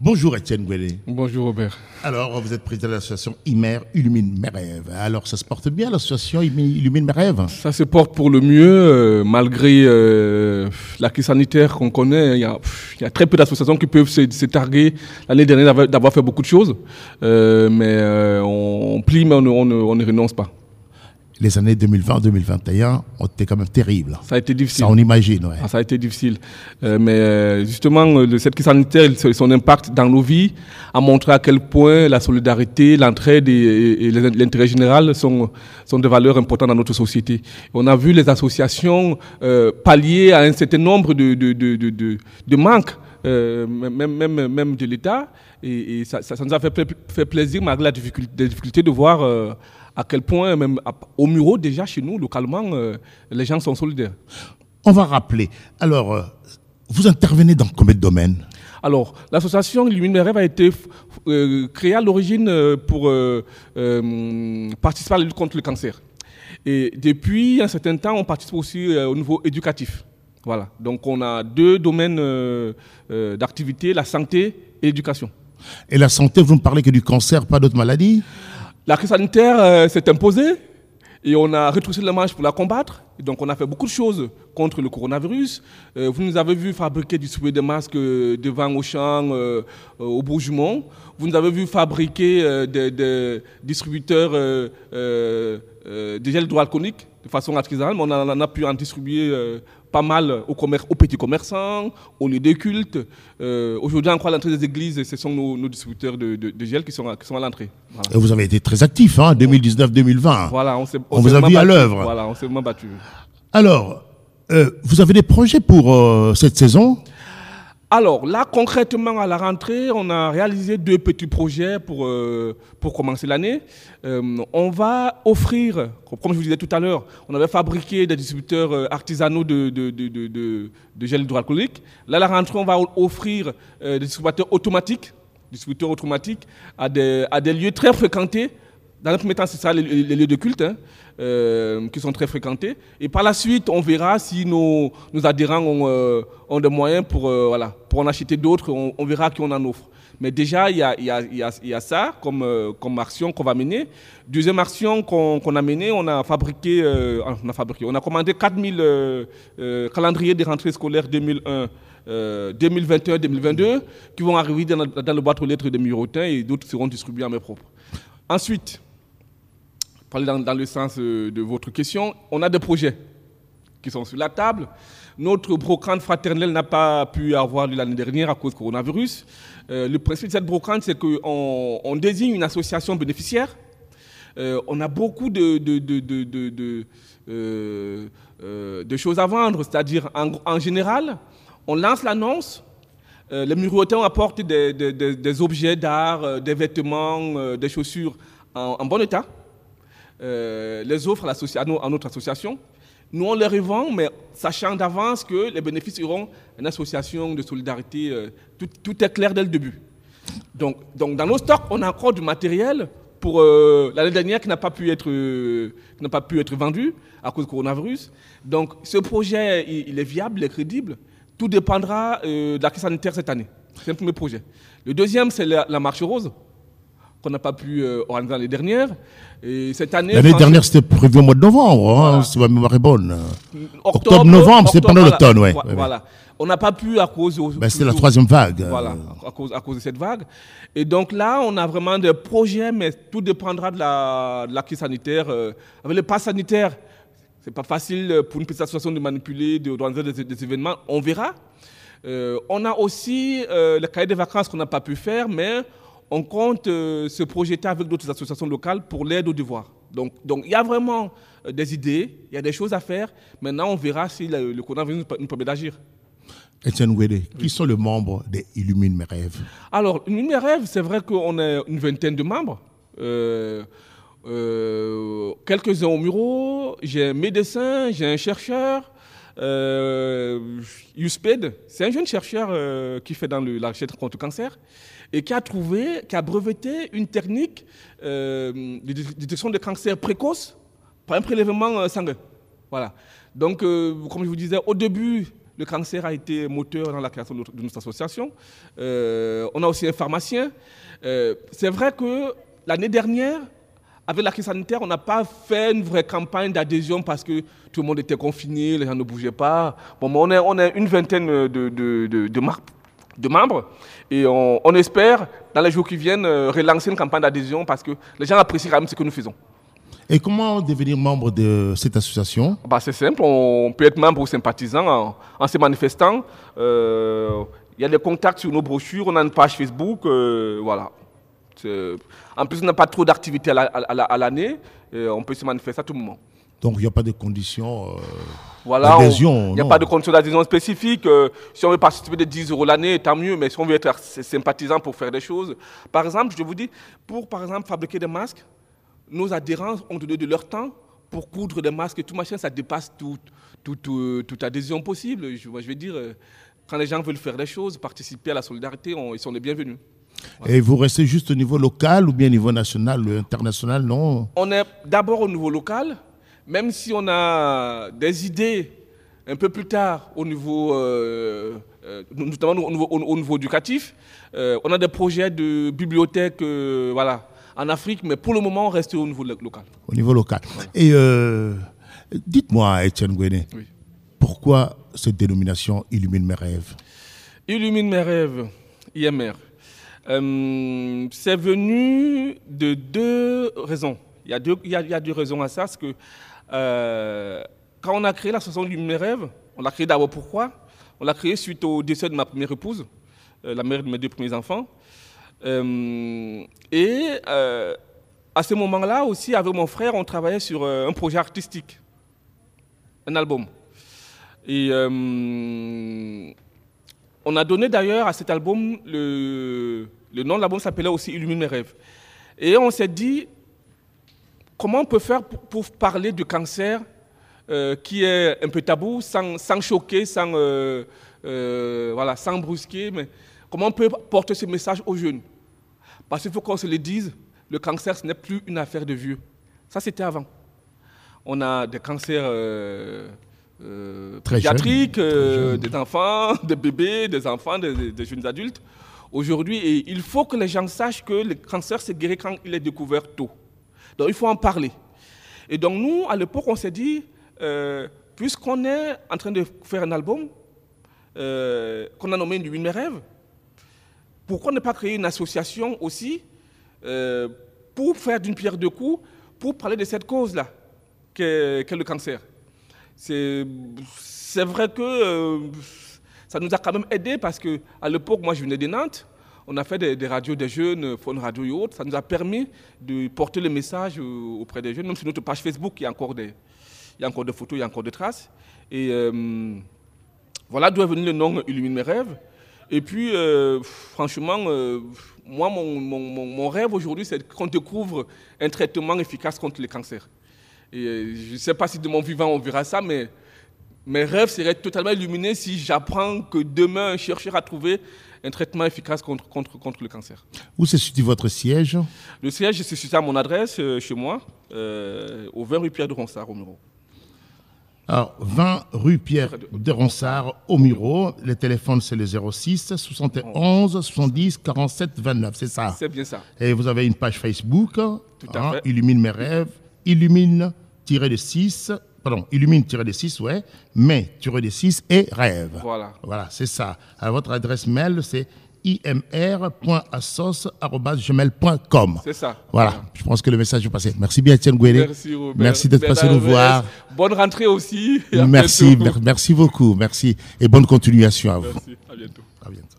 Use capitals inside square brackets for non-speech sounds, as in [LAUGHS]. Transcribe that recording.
Bonjour Étienne Gouelé. Bonjour Robert. Alors, vous êtes président de l'association IMER, Illumine mes rêves. Alors, ça se porte bien l'association Illumine mes rêves? Ça se porte pour le mieux, euh, malgré euh, la crise sanitaire qu'on connaît. Il y, a, il y, a, très peu d'associations qui peuvent se, se targuer l'année dernière d'avoir fait beaucoup de choses. Euh, mais on, on, plie, mais on, on, on ne renonce pas les années 2020-2021 ont été quand même terribles. Ça a été difficile. Ça, on imagine, ouais. Ah, ça a été difficile. Euh, mais euh, justement, le, cette crise sanitaire, son impact dans nos vies a montré à quel point la solidarité, l'entraide et, et l'intérêt général sont, sont des valeurs importantes dans notre société. On a vu les associations euh, pallier à un certain nombre de, de, de, de, de manques. Euh, même, même, même de l'État. Et, et ça, ça, nous a fait, fait plaisir, malgré la difficulté, la difficulté de voir euh, à quel point, même au Muro, déjà chez nous, localement, euh, les gens sont solidaires. On va rappeler. Alors, euh, vous intervenez dans combien de domaines? Alors, l'association Illumine mes rêves a été euh, créée à l'origine pour participer à la lutte contre le cancer. Et depuis un certain temps, on participe aussi au niveau éducatif. Voilà. Donc, on a deux domaines d'activité, la santé et l'éducation. Et la santé, vous ne parlez que du cancer, pas d'autres maladies? La crise sanitaire euh, s'est imposée et on a retroussé les manches pour la combattre. Donc on a fait beaucoup de choses contre le coronavirus. Euh, vous nous avez vu fabriquer, distribuer des masques euh, devant Auchan, euh, au Bourgmont. Vous nous avez vu fabriquer des, des, distributeurs de gel hydroalcoolique de façon artisanale, mais on on a pu en distribuer pas mal aux, commerce, aux, petits commerçants, aux lieux de culte. Euh, Aujourd'hui, encore à l'entrée des églises, ce sont nos, nos distributeurs de, de, de, gel qui sont à, qui sont à l'entrée. Voilà. Et vous avez été très actif, hein, 2019-2020. Voilà, on, on, on vous a vu à l'œuvre. Voilà, on s'est vraiment battu. Alors, euh, vous avez des projets pour euh, cette saison? Alors là, concrètement, à la rentrée, on a réalisé deux petits projets pour, euh, commencer l'année. Euh, on va offrir, comme je vous disais tout à l'heure, on avait fabriqué des distributeurs euh, artisanaux de, de, de, de, de gel hydroalcoolique. Là, à la rentrée, on va offrir des distributeurs automatiques, distributeurs automatiques à des, à des lieux très fréquentés. Dans le premier temps, c'est ça, les, lieux de culte. Hein. Euh, qui sont très fréquentés. Et par la suite, on verra si nos, adhérents ont, euh, ont des moyens pour, euh, voilà, pour en acheter d'autres. On, verra qui on en offre. Mais déjà, il y a, y a, y a, ça comme, comme action qu'on va mener. Deuxième action qu'on qu a menée, on a fabriqué, on a fabriqué, on a commandé 4000 calendriers des rentrées scolaires 2001. 2021-2022 qui vont arriver dans, dans le boîte aux lettres de Mirotin et d'autres seront distribués à mes propres. Ensuite, parler dans, le sens euh, de votre question, on a des projets qui sont sur la table. Notre brocante fraternelle n'a pas pu avoir lieu l'année dernière à cause du coronavirus. Euh, le principe de cette brocante, c'est qu'on on désigne une association bénéficiaire. Euh, on a beaucoup de, choses à vendre, c'est-à-dire en, général, on lance l'annonce. Les murotins apportent des, objets d'art, des vêtements, des chaussures en bon état euh, les offres à, notre association. Nous, on les revend, mais sachant d'avance que les bénéfices iront à une association de solidarité. Euh, tout, est clair dès le début. Donc, dans nos stocks, on a encore du matériel pour euh, l'année dernière qui n'a pas pu être n'a pas pu être vendu à cause du coronavirus. Donc, ce projet, il, est viable, il est crédible. Tout dépendra de la crise sanitaire cette année. C'est le premier projet. Le deuxième, c'est la marche rose qu'on n'a pas pu euh, organiser l'année dernière. Et cette année. L'année dernière, c'était prévu au mois de novembre, voilà. hein, si ma mémoire est bonne. Octobre, novembre, c'est pendant l'automne, ouais. Voilà. Ouais. On n'a pas pu à cause. Ben, c'était la troisième vague. Voilà, à cause, à cause de cette vague. Et donc là, on a vraiment des projets, mais tout dépendra de la, de la crise sanitaire. Euh, avec le pass sanitaire, c'est pas facile pour une petite association de manipuler, d'organiser des, des, événements. On verra. Euh, on a aussi euh, le cahier des vacances qu'on n'a pas pu faire, mais on compte euh, se projeter avec d'autres associations locales pour l'aide aux devoirs. Donc, donc il y a vraiment euh, des idées, il y a des choses à faire. Maintenant, on verra si le, le coronavirus nous permet d'agir. Etienne Ouédé, oui. qui sont les membres des Illumine mes rêves? Alors, Illumine mes rêves, c'est vrai qu'on est une vingtaine de membres. Euh, quelques-uns au bureau, j'ai un médecin, j'ai un chercheur. Euh, c'est un jeune chercheur euh, qui fait dans la recherche contre le cancer et qui a trouvé, qui a breveté une technique euh, de détection de cancer précoce par un prélèvement sanguin. Voilà. Donc, comme je vous disais, au début, le cancer a été moteur dans la création de notre, association. Euh, on a aussi un pharmacien. Euh, c'est vrai que l'année dernière, avec la crise sanitaire, on n'a pas fait une vraie campagne d'adhésion parce que tout le monde était confiné, les gens ne bougeaient pas. Bon, on est, on est une vingtaine de, de, de, de mar- de membres et on, on espère, dans les jours qui viennent, euh, relancer une campagne d'adhésion parce que les gens apprécient quand même ce que nous faisons. Et comment devenir membre de cette association? Bah, c'est simple, on peut être membre ou sympathisant en, en se manifestant. Euh, Il y a des contacts sur nos brochures, on a une page Facebook, euh, voilà. C'est- En plus, on n'a pas trop d'activités à la- à la- à l'année, et on peut se manifester à tout moment. Donc il n'y a pas de conditions. euh, Voilà, D'adhésion, il n'y a pas de condition d'adhésion spécifique. euh, si on veut participer de 10 euros l'année, tant mieux, mais si on veut être sy- sympathisant pour faire des choses. Par exemple, je vous dis, pour par exemple fabriquer des masques, nos adhérents ont donné de leur temps pour coudre des masques et tout machin, ça dépasse tout- tout- tout- toute adhésion possible. Je, moi, je vais dire, euh, quand les gens veulent faire des choses, participer à la solidarité, on- ils sont les bienvenus. Et vous restez juste au niveau local ou bien au niveau national, ou international, non On est d'abord au niveau local, même si on a des idées un peu plus tard au niveau, euh, euh, notamment au niveau, au- au niveau éducatif. Euh, on a des projets de bibliothèque euh, voilà, en Afrique, mais pour le moment, on reste au niveau lo- local. Au niveau local. Et dites-moi, Étienne Gouéné, Oui. pourquoi cette dénomination illumine mes rêves? Illumine mes rêves, IMR. Euh, c'est venu de deux raisons. Il y a deux, il y a, deux raisons à ça. C'est que euh, quand on a créé l'association Illumine mes rêves, on l'a créé d'abord pourquoi? On l'a créé suite au décès de ma première épouse, euh, la mère de mes deux premiers enfants. Et à ce moment-là aussi, avec mon frère, on travaillait sur un projet artistique, un album. Et on a donné d'ailleurs à cet album, le, le nom de l'album s'appelait aussi Illumine mes rêves. Et on s'est dit, comment on peut faire pour, pour parler du cancer euh, qui est un peu tabou, sans, sans choquer, sans, euh, euh, voilà, sans brusquer, mais comment on peut porter ce message aux jeunes? Parce qu'il faut qu'on se le dise, le cancer, ce n'est plus une affaire de vieux. Ça, c'était avant. On a des cancers pédiatriques, des enfants, [LAUGHS] des bébés, des enfants, des jeunes adultes. Aujourd'hui, il faut que les gens sachent que le cancer se guérit quand il est découvert tôt. Donc il faut en parler. Et donc nous, à l'époque, on s'est dit, euh, puisqu'on est en train de faire un album, euh, qu'on a nommé Illumine mes rêves, pourquoi ne pas créer une association aussi euh, pour faire d'une pierre deux coups, pour parler de cette cause-là, qu'est qu'est le cancer? C'est vrai que ça nous a quand même aidé parce que à l'époque, moi je venais de Nantes, on a fait des, radios des jeunes, Phone Radio et autres, ça nous a permis de porter le message euh, auprès des jeunes, même sur notre page Facebook, il y a encore des, il y a encore des photos, il y a encore des traces. Et euh, voilà d'où est venu le nom Illumine mes rêves. Et puis, euh, franchement, euh, moi, mon, mon- mon- rêve aujourd'hui, c'est qu'on découvre un traitement efficace contre le cancer. Et euh, je ne sais pas si de mon vivant on verra ça, mais mes rêves seraient totalement illuminés si j'apprends que demain, un chercheur a trouvé un traitement efficace contre, contre, contre le cancer. Où se situe votre siège? Le siège, c'est sur à mon adresse, euh, chez moi, euh, au 20 rue Pierre de Ronsard, au Muro. Alors, 20 rue Pierre de Ronsard, au Muro. Le téléphone, c'est le 06 71 70 47 29, c'est ça? C'est bien ça. Et vous avez une page Facebook, Tout à fait. Illumine mes rêves, illumine-6, pardon, illumine-6, ouais, mais tiré de 6 et rêve. Voilà. Voilà, c'est ça. Alors, votre adresse mail, c'est imr.assos.gmail.com. C'est ça. Voilà, je pense que le message est passé. Merci bien, Étienne Gouélé. Merci, Robert. Merci d'être passé nous voir. Bonne rentrée aussi. [LAUGHS] Merci, mer- merci beaucoup, merci. Et bonne continuation à vous. Merci, à bientôt.